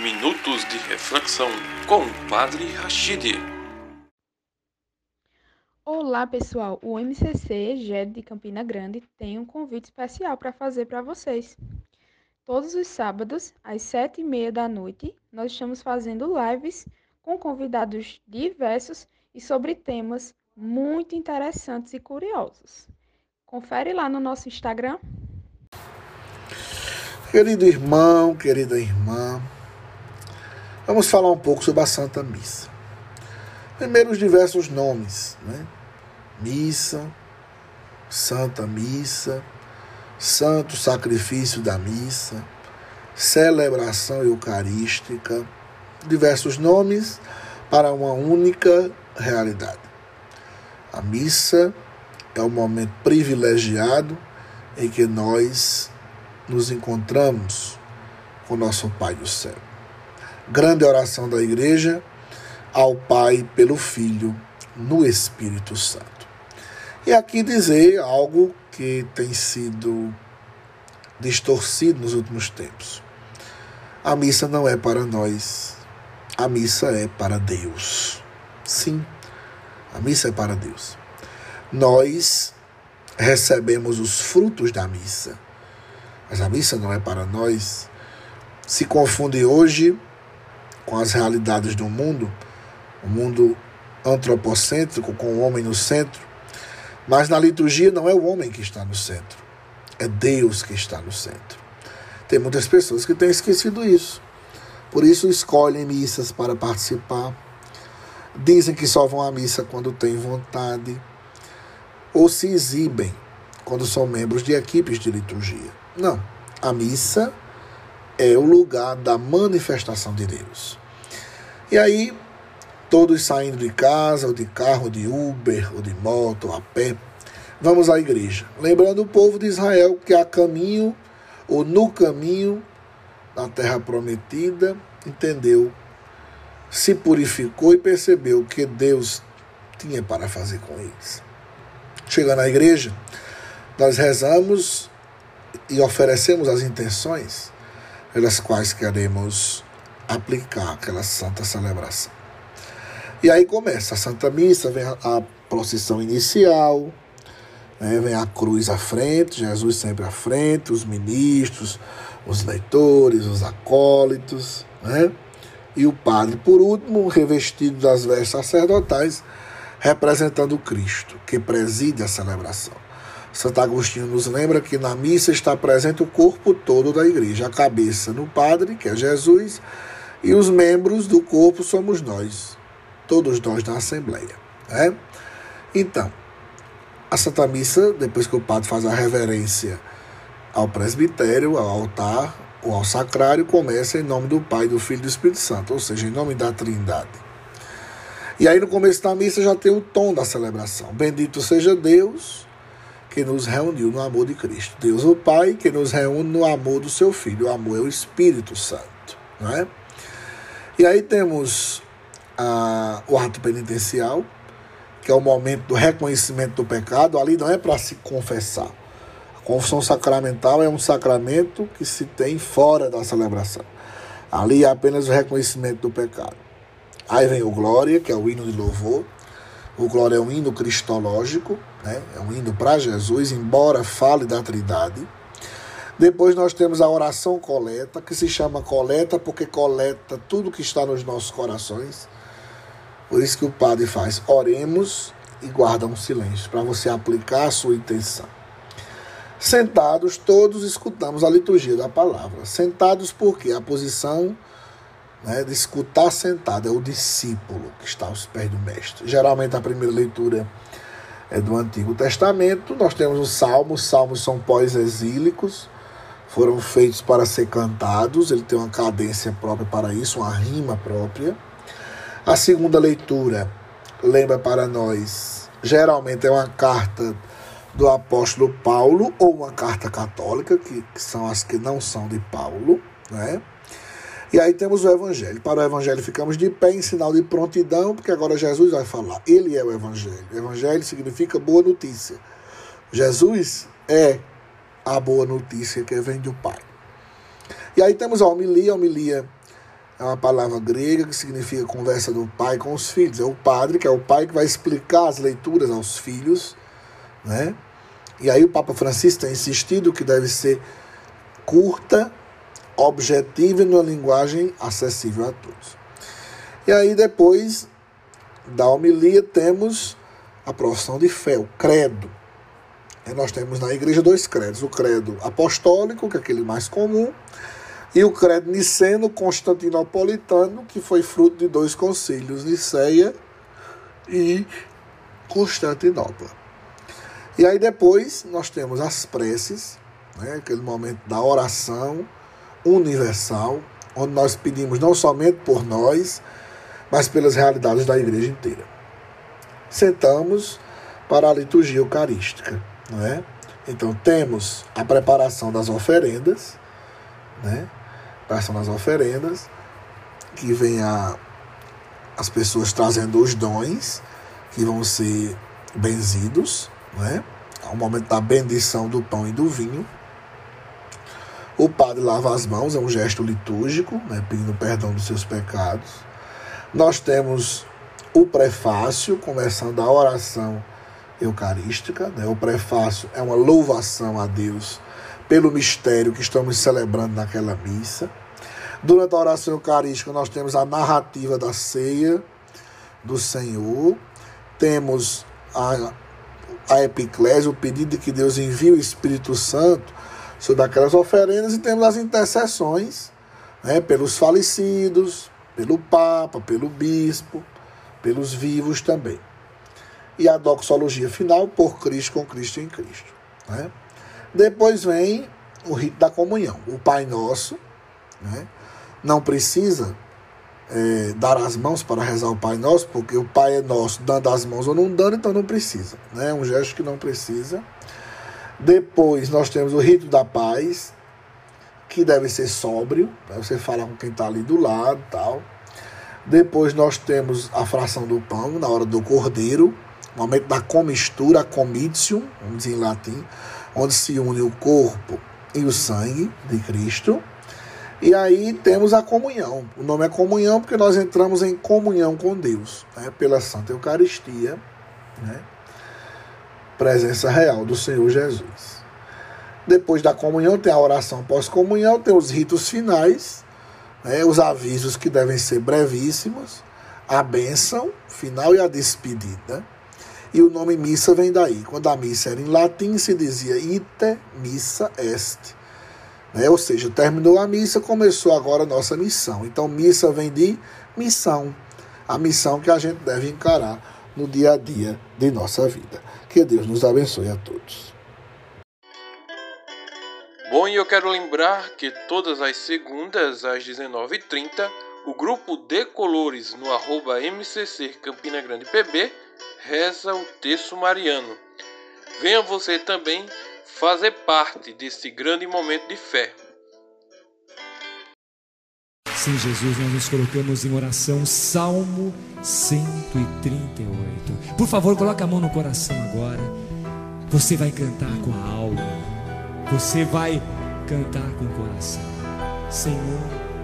Minutos de Reflexão com o Padre Rachid. Olá pessoal, o MCC GED de Campina Grande tem um convite especial para fazer para vocês. Todos os sábados, às sete e meia da noite, nós estamos fazendo lives com convidados diversos e sobre temas muito interessantes e curiosos. Confere lá no nosso Instagram. Querido irmão, querida irmã, vamos falar um pouco sobre a Santa Missa. Primeiro, os diversos nomes, né? Missa, Santa Missa, Santo Sacrifício da Missa, Celebração Eucarística, diversos nomes para uma única realidade. A missa é o momento privilegiado em que nós nos encontramos com nosso Pai do céu. Grande oração da igreja ao Pai pelo Filho no Espírito Santo. E aqui dizer algo que tem sido distorcido nos últimos tempos. A missa não é para nós, a missa é para Deus. Sim, a missa é para Deus. Nós recebemos os frutos da missa mas a missa não é para nós. Se confunde hoje com as realidades do mundo, o mundo antropocêntrico, com o homem no centro. Mas na liturgia não é o homem que está no centro, é Deus que está no centro. Tem muitas pessoas que têm esquecido isso. Por isso escolhem missas para participar. Dizem que só vão à missa quando têm vontade. Ou se exibem quando são membros de equipes de liturgia. Não. A missa é o lugar da manifestação de Deus. E aí, todos saindo de casa, ou de carro, ou de Uber, ou de moto, ou a pé, vamos à igreja. Lembrando o povo de Israel que a caminho, ou no caminho da terra prometida, entendeu, se purificou e percebeu que Deus tinha para fazer com eles. Chegando à igreja, nós rezamos e oferecemos as intenções pelas quais queremos aplicar aquela santa celebração. E aí começa a Santa Missa, vem a, procissão inicial, né, vem a cruz à frente, Jesus sempre à frente, os ministros, os leitores, os acólitos, né? e o padre, por último, revestido das vestes sacerdotais, representando Cristo, que preside a celebração. Santo Agostinho nos lembra que na missa está presente o corpo todo da igreja, a cabeça no padre, que é Jesus, e os membros do corpo somos nós, todos nós da Assembleia. Né? Então, a Santa Missa, depois que o padre faz a reverência ao presbitério, ao altar ou ao sacrário, começa em nome do Pai, do Filho e do Espírito Santo, ou seja, em nome da Trindade. E aí no começo da missa já tem o tom da celebração. Bendito seja Deus que nos reuniu no amor de Cristo. Deus o Pai que nos reúne no amor do seu Filho. O amor é o Espírito Santo. Não é? E aí temos o ato penitencial, que é o momento do reconhecimento do pecado. Ali não é para se confessar. A confissão sacramental é um sacramento que se tem fora da celebração. Ali é apenas o reconhecimento do pecado. Aí vem o Glória, que é o hino de louvor. O Glória é um hino cristológico, né? é um hino para Jesus, embora fale da Trindade. Depois nós temos a oração coleta, que se chama coleta porque coleta tudo que está nos nossos corações. Por isso que o padre faz, oremos e guarda um silêncio, para você aplicar a sua intenção. Sentados, todos escutamos a liturgia da palavra. Sentados porque a posição né, de escutar sentado é o discípulo que está aos pés do mestre. Geralmente a primeira leitura é do Antigo Testamento. Nós temos os salmos, os salmos são pós-exílicos, foram feitos para ser cantados, ele tem uma cadência própria para isso, uma rima própria. A segunda leitura lembra para nós, geralmente é uma carta do apóstolo Paulo ou uma carta católica, que, que são as que não são de Paulo, né? E aí temos o Evangelho. Para o Evangelho ficamos de pé em sinal de prontidão, porque agora Jesus vai falar. Ele é o Evangelho. Evangelho significa boa notícia. Jesus é a boa notícia que vem do Pai. E aí temos a homilia. A homilia é uma palavra grega que significa conversa do pai com os filhos. É o padre, que é o pai que vai explicar as leituras aos filhos, né? E aí o Papa Francisco tem insistido que deve ser curta, objetiva e numa linguagem acessível a todos. E aí depois da homilia temos a profissão de fé, o credo. E nós temos na igreja dois credos, o credo apostólico, que é aquele mais comum, e o credo niceno constantinopolitano, que foi fruto de dois concílios, Niceia e Constantinopla. E aí depois nós temos as preces, né, aquele momento da oração universal, onde nós pedimos não somente por nós, mas pelas realidades da igreja inteira. Sentamos para a liturgia eucarística, não é? Então temos a preparação das oferendas, né? Preparação das oferendas, que vem a, as pessoas trazendo os dons que vão ser benzidos, não é? Ao momento da bendição do pão e do vinho. O padre lava as mãos, é um gesto litúrgico, né, pedindo perdão dos seus pecados. Nós temos o prefácio, começando a oração eucarística. Né? O prefácio é uma louvação a Deus pelo mistério que estamos celebrando naquela missa. Durante a oração eucarística, nós temos a narrativa da ceia do Senhor, temos a, a epiclésia, o pedido de que Deus envie o Espírito Santo sobre aquelas oferendas, e temos as intercessões né, pelos falecidos, pelo Papa, pelo Bispo, pelos vivos também. E a doxologia final, por Cristo, com Cristo em Cristo. Né? Depois vem o rito da comunhão, o Pai Nosso. Né? Não precisa é, dar as mãos para rezar o Pai Nosso, porque o Pai é nosso, dando as mãos ou não dando, então não precisa. É né? um gesto que não precisa. Depois nós temos o rito da paz, que deve ser sóbrio, para você falar com quem está ali do lado tal. Depois nós temos a fração do pão, na hora do cordeiro, momento da comistura, comitium, vamos dizer em latim, onde se une o corpo e o sangue de Cristo. E aí temos a comunhão. O nome é comunhão porque nós entramos em comunhão com Deus, né, pela Santa Eucaristia, né, presença real do Senhor Jesus. Depois da comunhão tem a oração pós-comunhão, tem os ritos finais, né, os avisos que devem ser brevíssimos, a bênção final e a despedida. E o nome missa vem daí. Quando a missa era em latim, se dizia ite missa est. Né? Ou seja, terminou a missa, começou agora a nossa missão. Então, missa vem de missão. A missão que a gente deve encarar no dia a dia de nossa vida. Que Deus nos abençoe a todos. Bom, e eu quero lembrar que todas as segundas às 19h30, o grupo de colores no arroba MCC Campina Grande PB reza o texto mariano. Venha você também fazer parte desse grande momento de fé. Sim, Jesus, nós nos colocamos em oração, Salmo 138. Por favor, coloque a mão no coração agora. Você vai cantar com a alma. Você vai cantar com o coração. Senhor,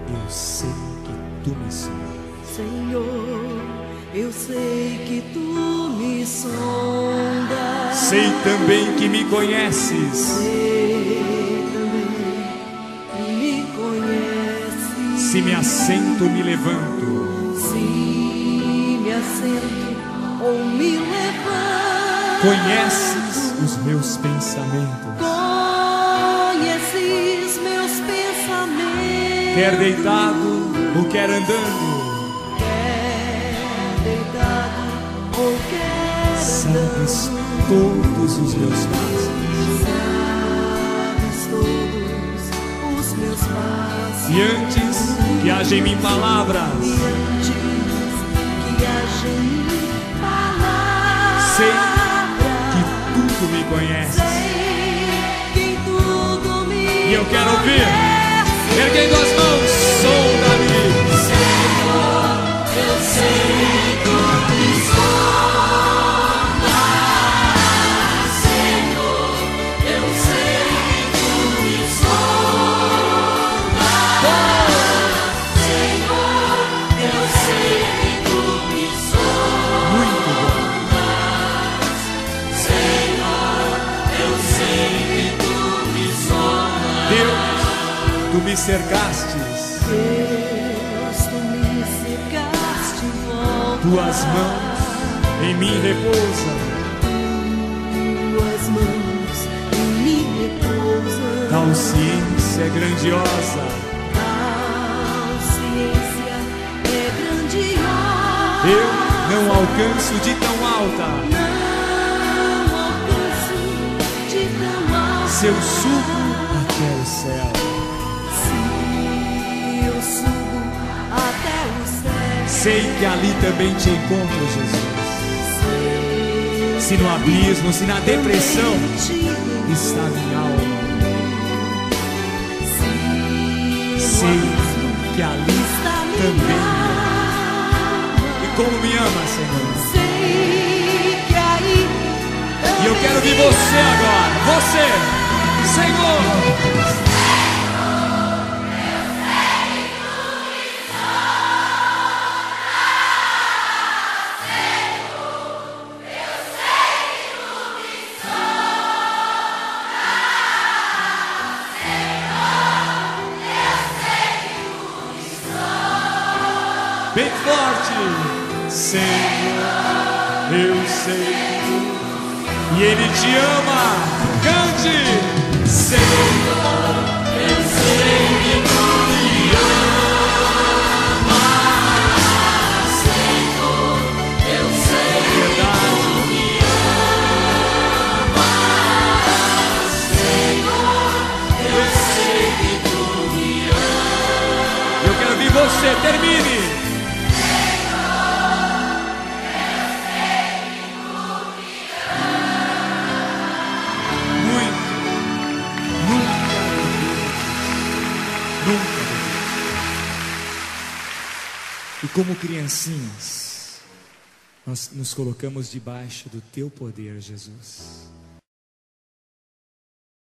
eu sei que tu me sondas. Senhor, eu sei que tu me sondas. Sei também que me conheces. Sei assento, me levanto. Se me assento ou me levanto. Conheces os meus pensamentos. Quer deitado ou quer andando. Quer deitado ou quer Sabes todos os meus passos. Sabes todos os meus passos. E antes que haja em mim palavras. Sei que tudo me me E eu quero ouvir. Erguendo as mãos, me cercastes, Deus, tu me cercaste volta. tuas mãos em mim repousam. Tuas mãos em mim repousam. Tal ciência é grandiosa, Tal ciência é grandiosa. eu não alcanço de tão alta. Não alcanço de tão alto. Se eu subo até o céu, sei que ali também te encontro, Jesus. Se no abismo, se na depressão está minha alma, se sei que ali também. E como me ama, Senhor. Sei que aí E eu quero ver você agora, você, Senhor. E Ele te ama. Cante, Senhor, eu sei que tu me amas. Senhor, eu como criancinhas, nós nos colocamos debaixo do teu poder, Jesus.